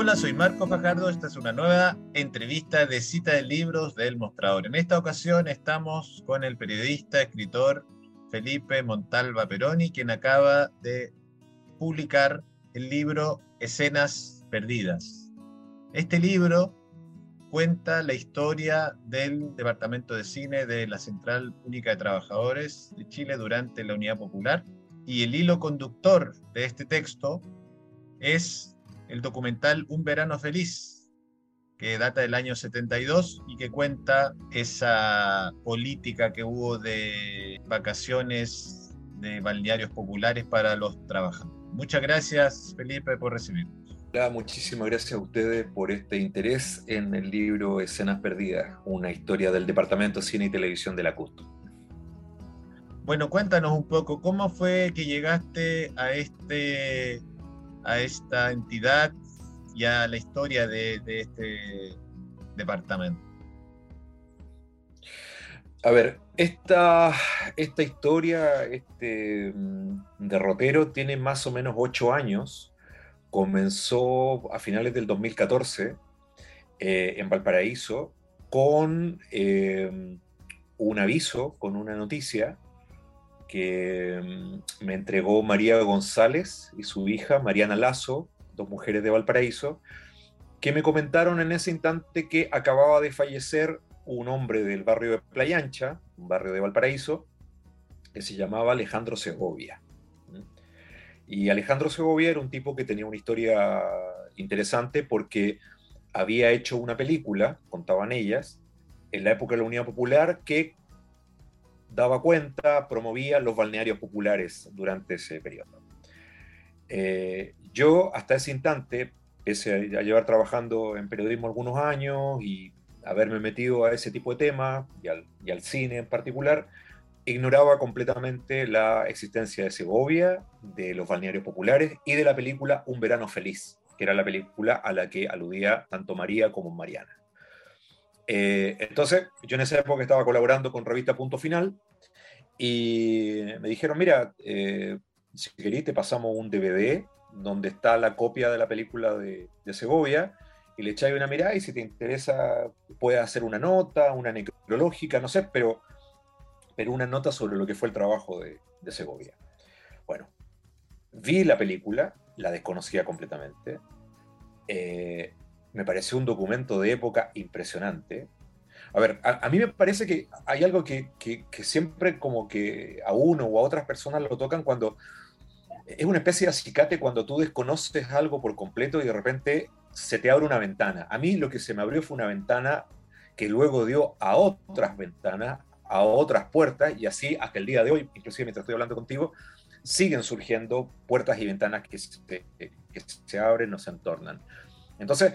Hola, soy Marco Fajardo. Esta es una nueva entrevista de cita de libros del Mostrador. En esta ocasión estamos con el periodista, escritor Felipe Montalva Peroni, quien acaba de publicar el libro Escenas Perdidas. Este libro cuenta la historia del Departamento de Cine de la Central Única de Trabajadores de Chile durante la Unidad Popular y el hilo conductor de este texto es el documental Un Verano Feliz, que data del año 72 y que cuenta esa política que hubo de vacaciones de balnearios populares para los trabajadores. Muchas gracias, Felipe, por recibirnos. Hola, muchísimas gracias a ustedes por este interés en el libro Escenas Perdidas, una historia del Departamento de Cine y Televisión de la CUSTO. Bueno, cuéntanos un poco, ¿cómo fue que llegaste a, este, a esta entidad y a la historia de, este departamento? A ver, esta, esta historia, este mm, derrotero tiene más o menos ocho años. Comenzó a finales del 2014 eh, en Valparaíso con eh, un aviso, con una noticia que mm, me entregó María González y su hija Mariana Lazo, dos mujeres de Valparaíso, que me comentaron en ese instante que acababa de fallecer un hombre del barrio de Playa Ancha, un barrio de Valparaíso, que se llamaba Alejandro Segovia. Y Alejandro Segovia era un tipo que tenía una historia interesante porque había hecho una película, contaban ellas, en la época de la Unidad Popular, que daba cuenta, promovía los balnearios populares durante ese periodo. Eh, yo hasta ese instante, pese a llevar trabajando en periodismo algunos años y haberme metido a ese tipo de temas y al, cine en particular, ignoraba completamente la existencia de Segovia, de los balnearios populares y de la película Un verano feliz, que era la película a la que aludía tanto María como Mariana. Eh, entonces, yo en esa época estaba colaborando con Revista Punto Final y me dijeron, mira, eh, si querés te pasamos un DVD donde está la copia de la película de, de Segovia y le echáis una mirada y si te interesa puedes hacer una nota, una necrológica, no sé, pero, pero una nota sobre lo que fue el trabajo de, Segovia. Bueno, vi la película, la desconocía completamente. Eh, me pareció un documento de época impresionante. A ver, a, mí me parece que hay algo que, que, siempre como que a uno o a otras personas lo tocan cuando es una especie de acicate cuando tú desconoces algo por completo y de repente se te abre una ventana. A mí lo que se me abrió fue una ventana que luego dio a otras ventanas, a otras puertas, y así hasta el día de hoy, inclusive mientras estoy hablando contigo, siguen surgiendo puertas y ventanas que se, que se abren o se entornan. Entonces,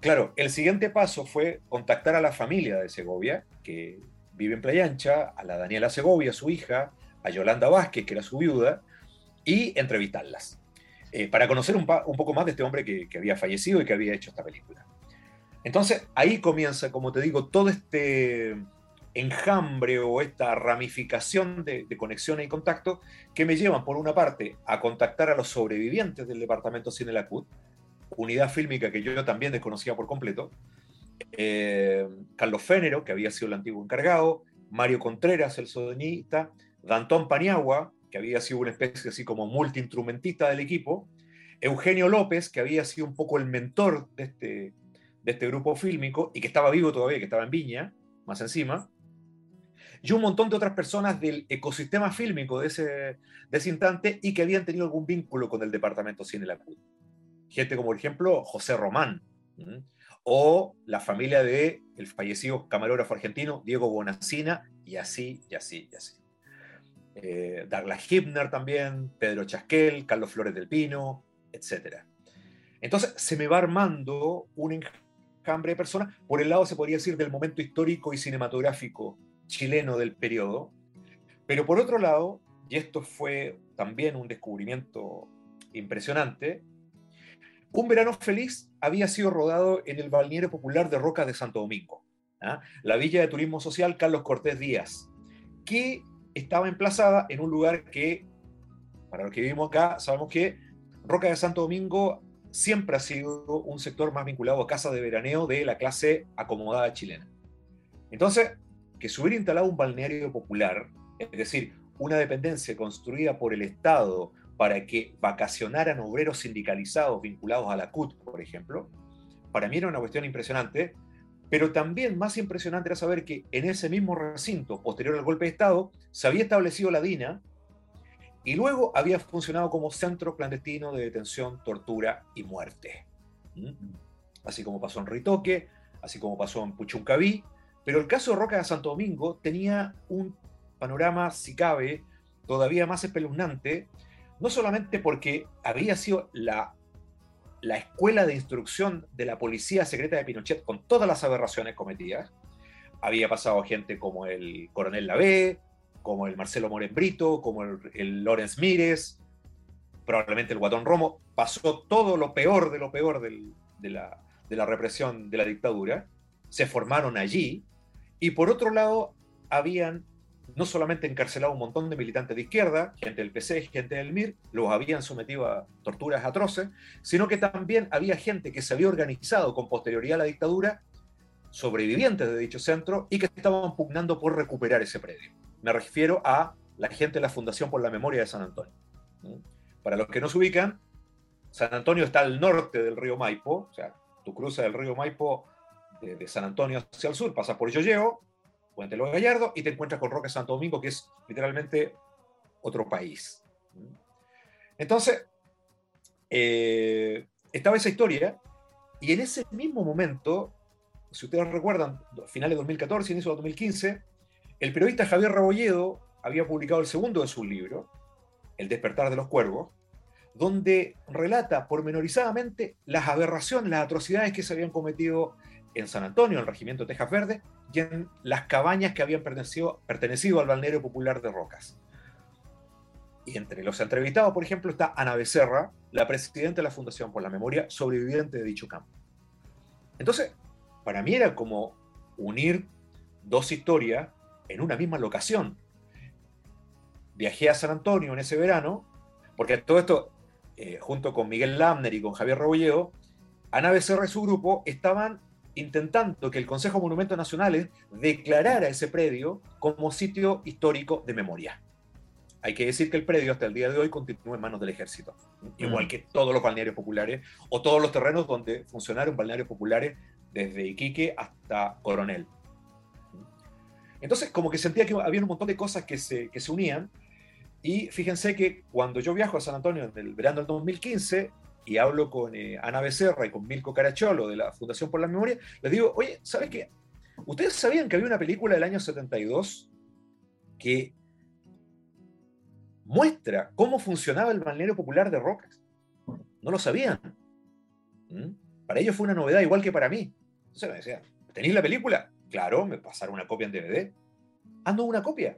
claro, el siguiente paso fue contactar a la familia de Segovia, que vive en Playa Ancha, a la Daniela Segovia, su hija, a Yolanda Vázquez, que era su viuda, y entrevistarlas. Eh, para conocer un, poco más de este hombre que, había fallecido y que había hecho esta película. Entonces ahí comienza, como te digo, todo este enjambre o esta ramificación de, conexiones y contactos que me llevan, por una parte, a contactar a los sobrevivientes del departamento Cine Lacut, unidad fílmica que yo también desconocía por completo, eh, Carlos Fénero, que había sido el antiguo encargado, Mario Contreras, el sodoñista, Dantón Paniagua, que había sido una especie así como multiinstrumentista del equipo, Eugenio López, que había sido un poco el mentor de este, de este grupo fílmico y que estaba vivo todavía, que estaba en Viña, más encima, y un montón de otras personas del ecosistema fílmico de ese, de ese instante y que habían tenido algún vínculo con el departamento Cine La Cruz. Gente como, por ejemplo, José Román, o la familia de el fallecido camarógrafo argentino Diego Bonacina, y así, y así, y así. Eh, Douglas Hibner también, Pedro Chasquel, Carlos Flores del Pino, etc. Entonces se me va armando un enjambre de personas, por el lado se podría decir del momento histórico y cinematográfico chileno del periodo, pero por otro lado, y esto fue también un descubrimiento impresionante, Un verano feliz había sido rodado en el balneario popular de Rocas de Santo Domingo, ¿ah? la villa de turismo social Carlos Cortés Díaz, que estaba emplazada en un lugar que, para los que vivimos acá, sabemos que Roca de Santo Domingo siempre ha sido un sector más vinculado a casas de veraneo de la clase acomodada chilena. Entonces, que se hubiera instalado un balneario popular, es decir, una dependencia construida por el Estado para que vacacionaran obreros sindicalizados vinculados a la CUT, por ejemplo, para mí era una cuestión impresionante, pero también más impresionante era saber que en ese mismo recinto, posterior al golpe de Estado, se había establecido la DINA y luego había funcionado como centro clandestino de detención, tortura y muerte. ¿Mm? Así como pasó en Ritoque, así como pasó en Puchuncaví, pero el caso de Roca de Santo Domingo tenía un panorama, si cabe, todavía más espeluznante, no solamente porque había sido la, la escuela de instrucción de la policía secreta de Pinochet con todas las aberraciones cometidas, había pasado gente como el coronel Lavé, como el Marcelo Moren Brito, como el, el Lorenz Mírez, probablemente el Guatón Romo, pasó todo lo peor de lo peor de, la, de la represión de la dictadura, se formaron allí, y por otro lado, habían no solamente encarcelado un montón de militantes de izquierda, gente del PC, gente del MIR, los habían sometido a torturas atroces, sino que también había gente que se había organizado con posterioridad a la dictadura, sobrevivientes de dicho centro, y que estaban pugnando por recuperar ese predio. Me refiero a la gente de la Fundación por la Memoria de San Antonio. Para los que no se ubican, San Antonio está al norte del río Maipo, o sea, tú cruzas el río Maipo de, San Antonio hacia el sur, pasas por Yoyeo, Puente Los Gallardo, y te encuentras con Roque Santo Domingo, que es literalmente otro país. Entonces, eh, estaba esa historia, y en ese mismo momento, si ustedes recuerdan, finales de 2014, inicio de 2015, el periodista Javier Rabolledo había publicado el segundo de su libro, El despertar de los cuervos, donde relata pormenorizadamente las aberraciones, las atrocidades que se habían cometido en San Antonio, en el Regimiento Tejas Verde, y en las cabañas que habían pertenecido, al balneario popular de Rocas. Y entre los entrevistados, por ejemplo, está Ana Becerra, la presidenta de la Fundación por la Memoria, sobreviviente de dicho campo. Entonces, para mí era como unir dos historias en una misma locación. Viajé a San Antonio en ese verano, porque todo esto, eh, junto con Miguel Lamner y con Javier Rebolledo, Ana Becerra y su grupo estaban intentando que el Consejo de Monumentos Nacionales declarara ese predio como sitio histórico de memoria. Hay que decir que el predio hasta el día de hoy continúa en manos del ejército, igual mm. que todos los balnearios populares o todos los terrenos donde funcionaron balnearios populares desde Iquique hasta Coronel. Entonces, como que sentía que había un montón de cosas que se, que se unían. Y fíjense que cuando yo viajo a San Antonio en el verano del 2015 y hablo con eh, Ana Becerra y con Milko Caracholo de la Fundación por la Memoria, les digo, oye, ¿sabes qué? ¿Ustedes sabían que había una película del año 72 que muestra cómo funcionaba el balneario popular de Rocas? No lo sabían. ¿Mm? Para ellos fue una novedad igual que para mí. Entonces me decían, ¿tenéis la película? Claro, me pasaron una copia en DVD. Ando una copia.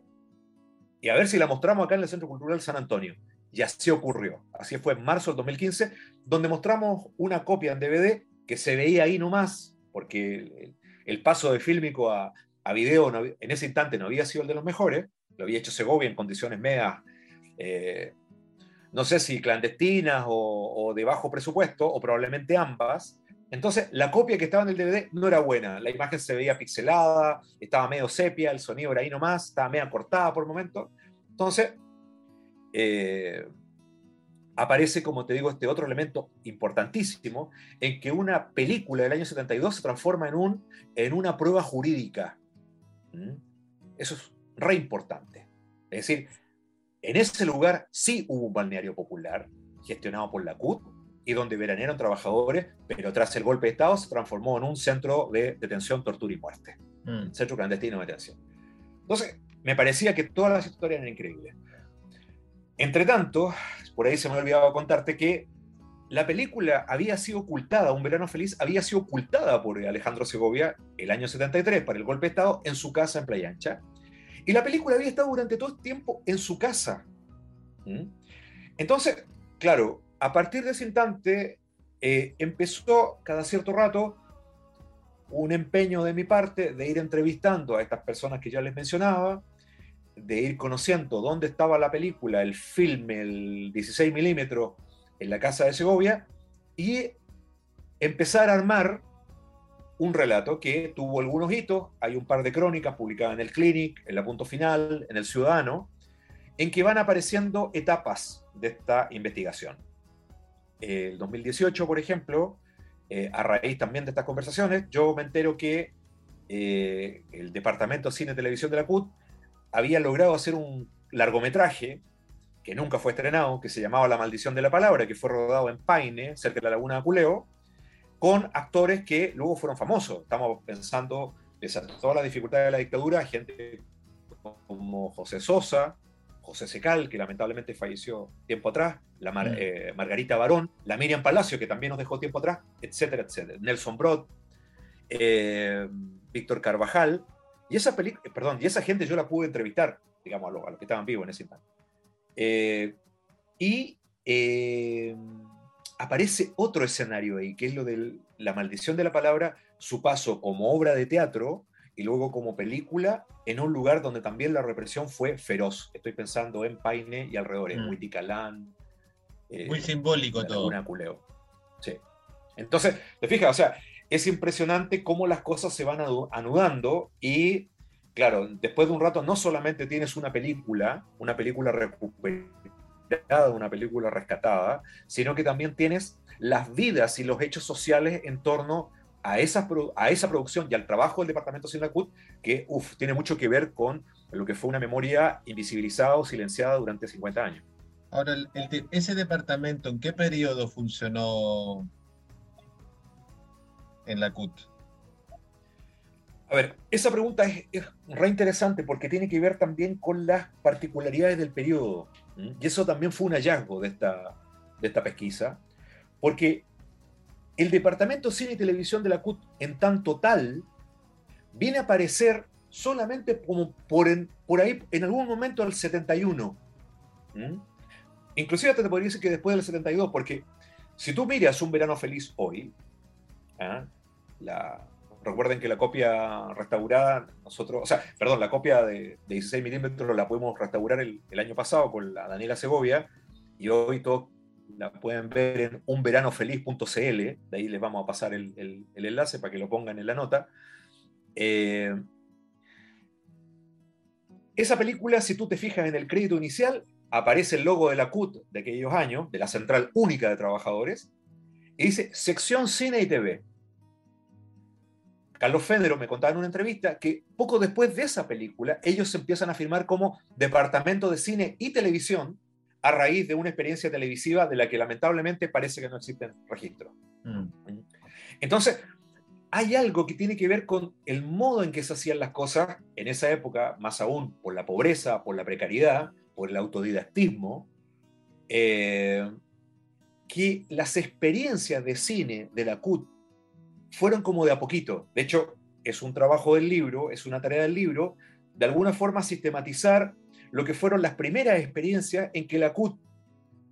Y a ver si la mostramos acá en el Centro Cultural San Antonio. Y así ocurrió. Así fue en marzo del 2015, donde mostramos una copia en DVD que se veía ahí nomás, porque el, paso de fílmico a, a video en ese instante no había sido el de los mejores. Lo había hecho Segovia en condiciones medias, eh, no sé si clandestinas o, o de bajo presupuesto, o probablemente ambas. Entonces, la copia que estaba en el DVD no era buena. La imagen se veía pixelada, estaba medio sepia, el sonido era ahí nomás, estaba medio cortada por el momento. Entonces, eh, aparece, como te digo, este otro elemento importantísimo en que una película del año 72 se transforma en, un, en una prueba jurídica. ¿Mm? Eso es re importante. Es decir, en ese lugar sí hubo un balneario popular gestionado por la CUT, y donde veranearon trabajadores, pero tras el golpe de Estado se transformó en un centro de detención, tortura y muerte. Mm. Centro clandestino de detención. Entonces, me parecía que todas las historias eran increíbles. Entre tanto, por ahí se me ha olvidado contarte que la película había sido ocultada, Un Verano Feliz, había sido ocultada por Alejandro Segovia el año 73 para el golpe de Estado en su casa en Playa Ancha. Y la película había estado durante todo el tiempo en su casa. ¿Mm? Entonces, claro, a partir de ese instante eh, empezó cada cierto rato un empeño de mi parte de ir entrevistando a estas personas que ya les mencionaba, de ir conociendo dónde estaba la película, el filme, el 16 milímetros en la casa de Segovia, y empezar a armar un relato que tuvo algunos hitos. Hay un par de crónicas publicadas en el Clinic, en la Punto Final, en el Ciudadano, en que van apareciendo etapas de esta investigación. El 2018, por ejemplo, eh, a raíz también de estas conversaciones, yo me entero que eh, el Departamento de Cine y Televisión de la CUT había logrado hacer un largometraje que nunca fue estrenado, que se llamaba La maldición de la palabra, que fue rodado en Paine, cerca de la laguna de Apuleo, con actores que luego fueron famosos. Estamos pensando, pese a todas las dificultades de la dictadura, gente como José Sosa, José Secal, que lamentablemente falleció tiempo atrás, la mm. eh, Margarita Barón, la Miriam Palacio, que también nos dejó tiempo atrás, etcétera, etcétera. Nelson Brod, eh, Víctor Carvajal, y esa, perdón, y esa gente yo la pude entrevistar, digamos, a los, que estaban vivos en ese instante. Eh, y aparece otro escenario ahí, que es lo de la maldición de la palabra, su paso como obra de teatro y luego como película en un lugar donde también la represión fue feroz. Estoy pensando en Paine y alrededor, en Huiticalán. Eh, Muy simbólico todo. Culeo. Sí. Entonces, te fijas, o sea, es impresionante cómo las cosas se van anudando y, claro, después de un rato no solamente tienes una película, una película recuperada, una película rescatada, sino que también tienes las vidas y los hechos sociales en torno a esa, producción y al trabajo del Departamento Sinacut, que uf, tiene mucho que ver con lo que fue una memoria invisibilizada o silenciada durante 50 años. Ahora, ese departamento, ¿en qué periodo funcionó en la CUT? A ver, esa pregunta es, es re interesante porque tiene que ver también con las particularidades del periodo. Y eso también fue un hallazgo de esta, de esta pesquisa, porque el Departamento de Cine y Televisión de la CUT, en tanto tal, viene a aparecer solamente como por, por ahí, en algún momento del 71. ¿Mm? Inclusive te podría decir que después del 72, porque si tú miras Un Verano Feliz hoy, ¿ah? Recuerden que la copia restaurada, nosotros, o sea, perdón, la copia de, 16 milímetros la pudimos restaurar el, año pasado con la Daniela Segovia, y hoy todo la pueden ver en unveranofeliz.cl, de ahí les vamos a pasar el, enlace para que lo pongan en la nota. Eh, esa película, si tú te fijas en el crédito inicial, aparece el logo de la CUT de aquellos años, de la Central Única de Trabajadores, y dice Sección Cine y TV. Carlos Federo me contaba en una entrevista que poco después de esa película, ellos se empiezan a firmar como Departamento de Cine y Televisión a raíz de una experiencia televisiva de la que lamentablemente parece que no existen registros. Mm. Entonces, hay algo que tiene que ver con el modo en que se hacían las cosas en esa época, más aún por la pobreza, por la precariedad, por el autodidactismo, eh, que las experiencias de cine de la CUT fueron como de a poquito. De hecho, es un trabajo del libro, es una tarea del libro, de alguna forma sistematizar lo que fueron las primeras experiencias en que la CUT,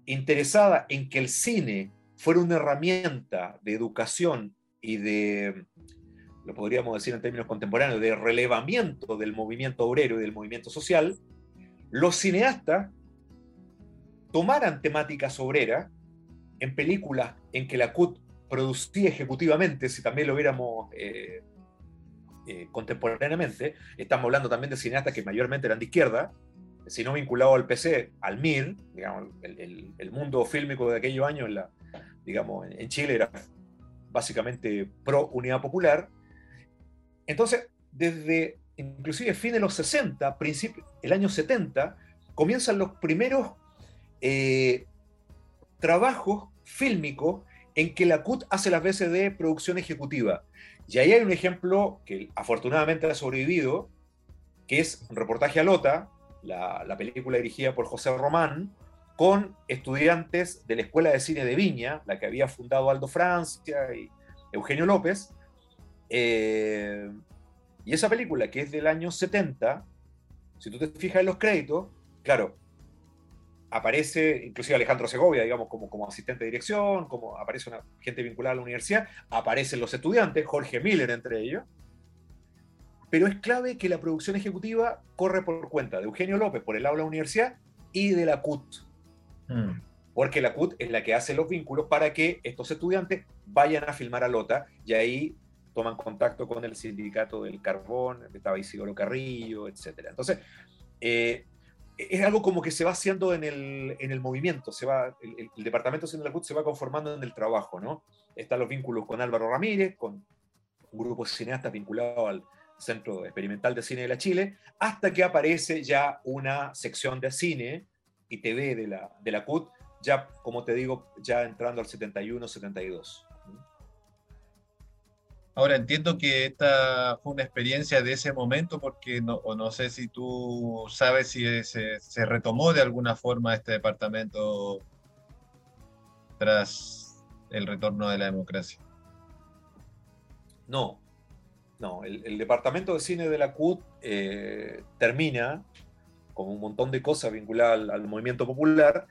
interesada en que el cine fuera una herramienta de educación y de, lo podríamos decir en términos contemporáneos, de relevamiento del movimiento obrero y del movimiento social, los cineastas tomaran temáticas obreras en películas en que la CUT producía ejecutivamente, si también lo viéramos eh, eh, contemporáneamente, estamos hablando también de cineastas que mayormente eran de izquierda, si no vinculado al PC, al MIR, digamos, el, mundo fílmico de aquellos años en, digamos, en Chile era básicamente pro unidad popular. Entonces, desde inclusive fin de los 60, principio, el año 70, comienzan los primeros eh, trabajos fílmicos en que la CUT hace las veces de producción ejecutiva. Y ahí hay un ejemplo que afortunadamente ha sobrevivido, que es un reportaje a Lota, la, película dirigida por José Román, con estudiantes de la Escuela de Cine de Viña, la que había fundado Aldo Francia y Eugenio López. Eh, y esa película, que es del año 70, si tú te fijas en los créditos, claro, aparece inclusive Alejandro Segovia, digamos, como, como asistente de dirección, como aparece una gente vinculada a la universidad, aparecen los estudiantes, Jorge Miller entre ellos, pero es clave que la producción ejecutiva corre por cuenta de Eugenio López por el aula universidad y de la CUT. Mm. porque la CUT es la que hace los vínculos para que estos estudiantes vayan a filmar a Lota y ahí toman contacto con el sindicato del carbón, estaba Isidoro Carrillo, etc. Entonces, eh, es algo como que se va haciendo en el, en el movimiento, se va, el, departamento de la CUT se va conformando en el trabajo, ¿no? Están los vínculos con Álvaro Ramírez, con un grupo de cineastas vinculado al Centro Experimental de Cine de la Chile, hasta que aparece ya una sección de cine y TV de la, de la CUT, ya, como te digo, ya entrando al 71, 72. Ahora entiendo que esta fue una experiencia de ese momento porque no, o no sé si tú sabes si se, retomó de alguna forma este departamento tras el retorno de la democracia. No, no, el, departamento de cine de la CUT eh, termina con un montón de cosas vinculadas al movimiento popular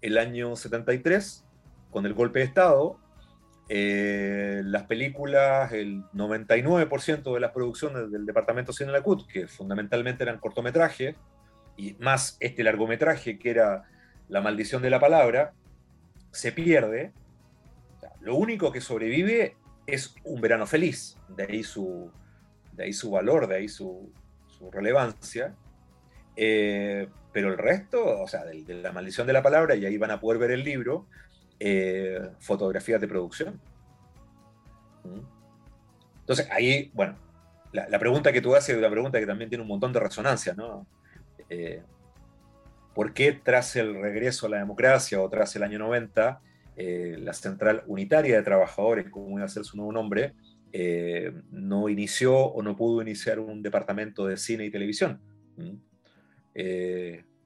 el año 73 con el golpe de Estado eh, las películas, el 99% de las producciones del departamento Cine de la CUT, que fundamentalmente eran cortometrajes, y más este largometraje que era La maldición de la palabra, se pierde. lo único que sobrevive es un verano feliz, de ahí su, de ahí su valor, de ahí su, relevancia. Eh, pero el resto, o sea, de, la maldición de la palabra, y ahí van a poder ver el libro, eh, fotografías de producción. Entonces, ahí, bueno, la, pregunta que tú haces es una pregunta que también tiene un montón de resonancia, ¿no? Eh, ¿Por qué tras el regreso a la democracia o tras el año 90, eh, la Central Unitaria de Trabajadores, como iba a ser su nuevo nombre, no inició o no pudo iniciar un departamento de cine y televisión?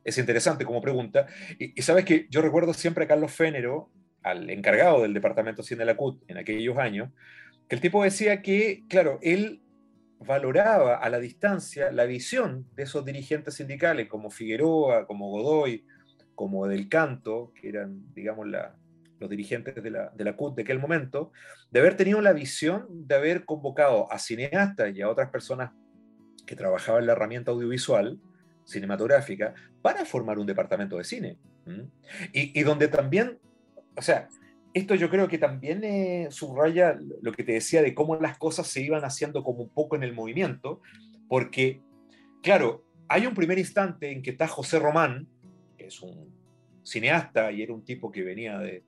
es interesante como pregunta. Y, sabes que yo recuerdo siempre a Carlos Fénero, al encargado del departamento Cine de la CUT en aquellos años, que el tipo decía que, claro, él valoraba a la distancia la visión de esos dirigentes sindicales como Figueroa, como Godoy, como Del Canto, que eran, digamos, los dirigentes de la, de la CUT de aquel momento, de haber tenido la visión de haber convocado a cineastas y a otras personas que trabajaban en la herramienta audiovisual, cinematográfica, para formar un departamento de cine. Y donde también o sea, esto yo creo que también eh, subraya lo que te decía de cómo las cosas se iban haciendo como un poco en el movimiento, porque, claro, hay un primer instante en que está José Román, que es un cineasta y era un tipo que venía de,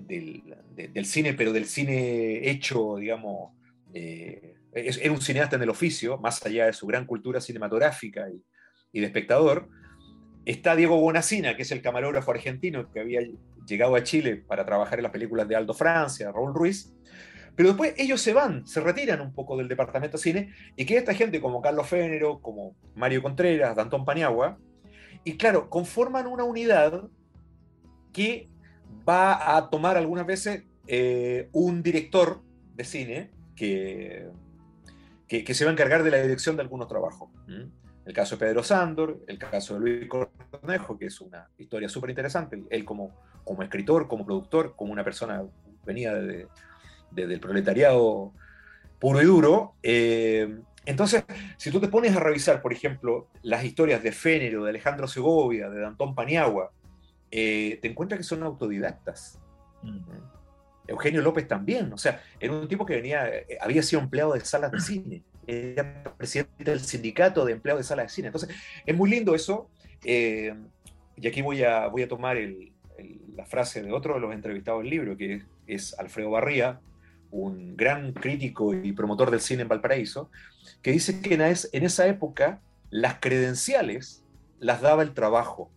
del, cine, pero del cine hecho, digamos, eh, era un cineasta en el oficio, más allá de su gran cultura cinematográfica y, y de espectador. Está Diego Bonacina, que es el camarógrafo argentino que había llegado a Chile para trabajar en las películas de Aldo Francia, Raúl Ruiz, pero después ellos se van, se retiran un poco del departamento de cine y queda esta gente como Carlos Fénero, como Mario Contreras, Dantón Paniagua, y claro, conforman una unidad que va a tomar algunas veces eh, un director de cine que, que, se va a encargar de la dirección de algunos trabajos. El caso de Pedro Sándor, el caso de Luis Cornejo, que es una historia súper interesante, él como como escritor, como productor, como una persona venía desde de, el proletariado puro y duro. Eh, entonces, si tú te pones a revisar, por ejemplo, las historias de Fénero, de Alejandro Segovia, de Dantón Paniagua, eh, te encuentras que son autodidactas. Mm. Eugenio López también, o sea, era un tipo que venía, eh, había sido empleado de salas de cine, era presidente del sindicato de empleados de salas de cine. Entonces, es muy lindo eso. y aquí voy a, voy a tomar la frase de otro de los entrevistados del libro, que es Alfredo Barría, un gran crítico y promotor del cine en Valparaíso, que dice que en esa época las credenciales las daba el trabajo.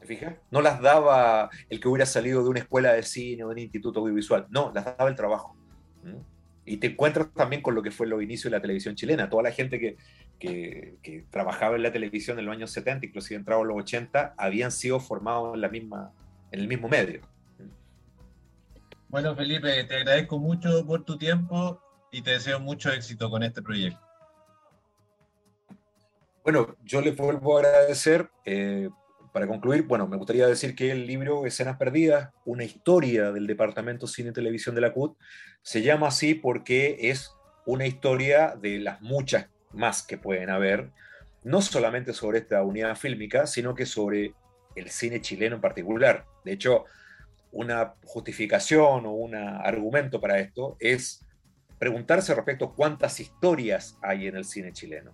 ¿Te? No las daba el que hubiera salido de una escuela de cine o de un instituto audiovisual, no, las daba el trabajo. Y te encuentras también con lo que fue los inicios de la televisión chilena. Toda la gente que, que, trabajaba en la televisión en los años 70, inclusive entraba en los 80, habían sido formados en, la misma, en el mismo medio. Bueno, Felipe, te agradezco mucho por tu tiempo y te deseo mucho éxito con este proyecto. Bueno, yo le vuelvo a agradecer. Eh, para concluir, bueno, me gustaría decir que el libro Escenas Perdidas, una historia del Departamento Cine y Televisión de la CUT, se llama así porque es una historia de las muchas más que pueden haber, no solamente sobre esta unidad fílmica, sino que sobre el cine chileno en particular. De hecho, una justificación o un argumento para esto es preguntarse respecto cuántas historias hay en el cine chileno.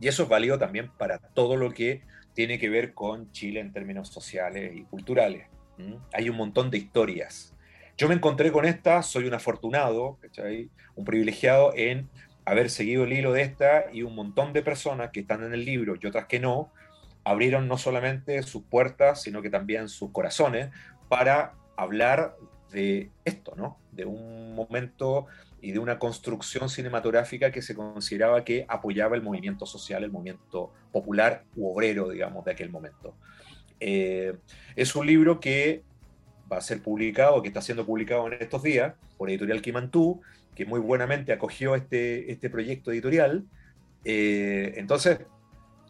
Y eso es válido también para todo lo que tiene que ver con Chile en términos sociales y culturales. Hay un montón de historias. Yo me encontré con esta, soy un afortunado, un privilegiado en haber seguido el hilo de esta y un montón de personas que están en el libro y otras que no, abrieron no solamente sus puertas, sino que también sus corazones para hablar de esto, ¿no? De un momento y de una construcción cinematográfica que se consideraba que apoyaba el movimiento social, el movimiento popular u obrero, digamos, de aquel momento. Eh, es un libro que va a ser publicado, que está siendo publicado en estos días por Editorial Kimantú, que muy buenamente acogió este, este proyecto editorial. Eh, entonces,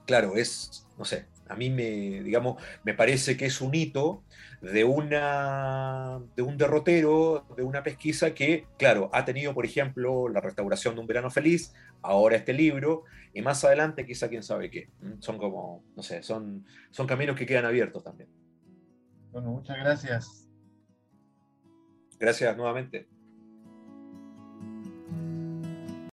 claro, es, no sé, a mí me, digamos, me parece que es un hito de, una, de un derrotero, de una pesquisa que, claro, ha tenido, por ejemplo, la restauración de un verano feliz, ahora este libro, y más adelante quizá quién sabe qué. Son como, no sé, son, son caminos que quedan abiertos también. Bueno, muchas gracias. Gracias nuevamente.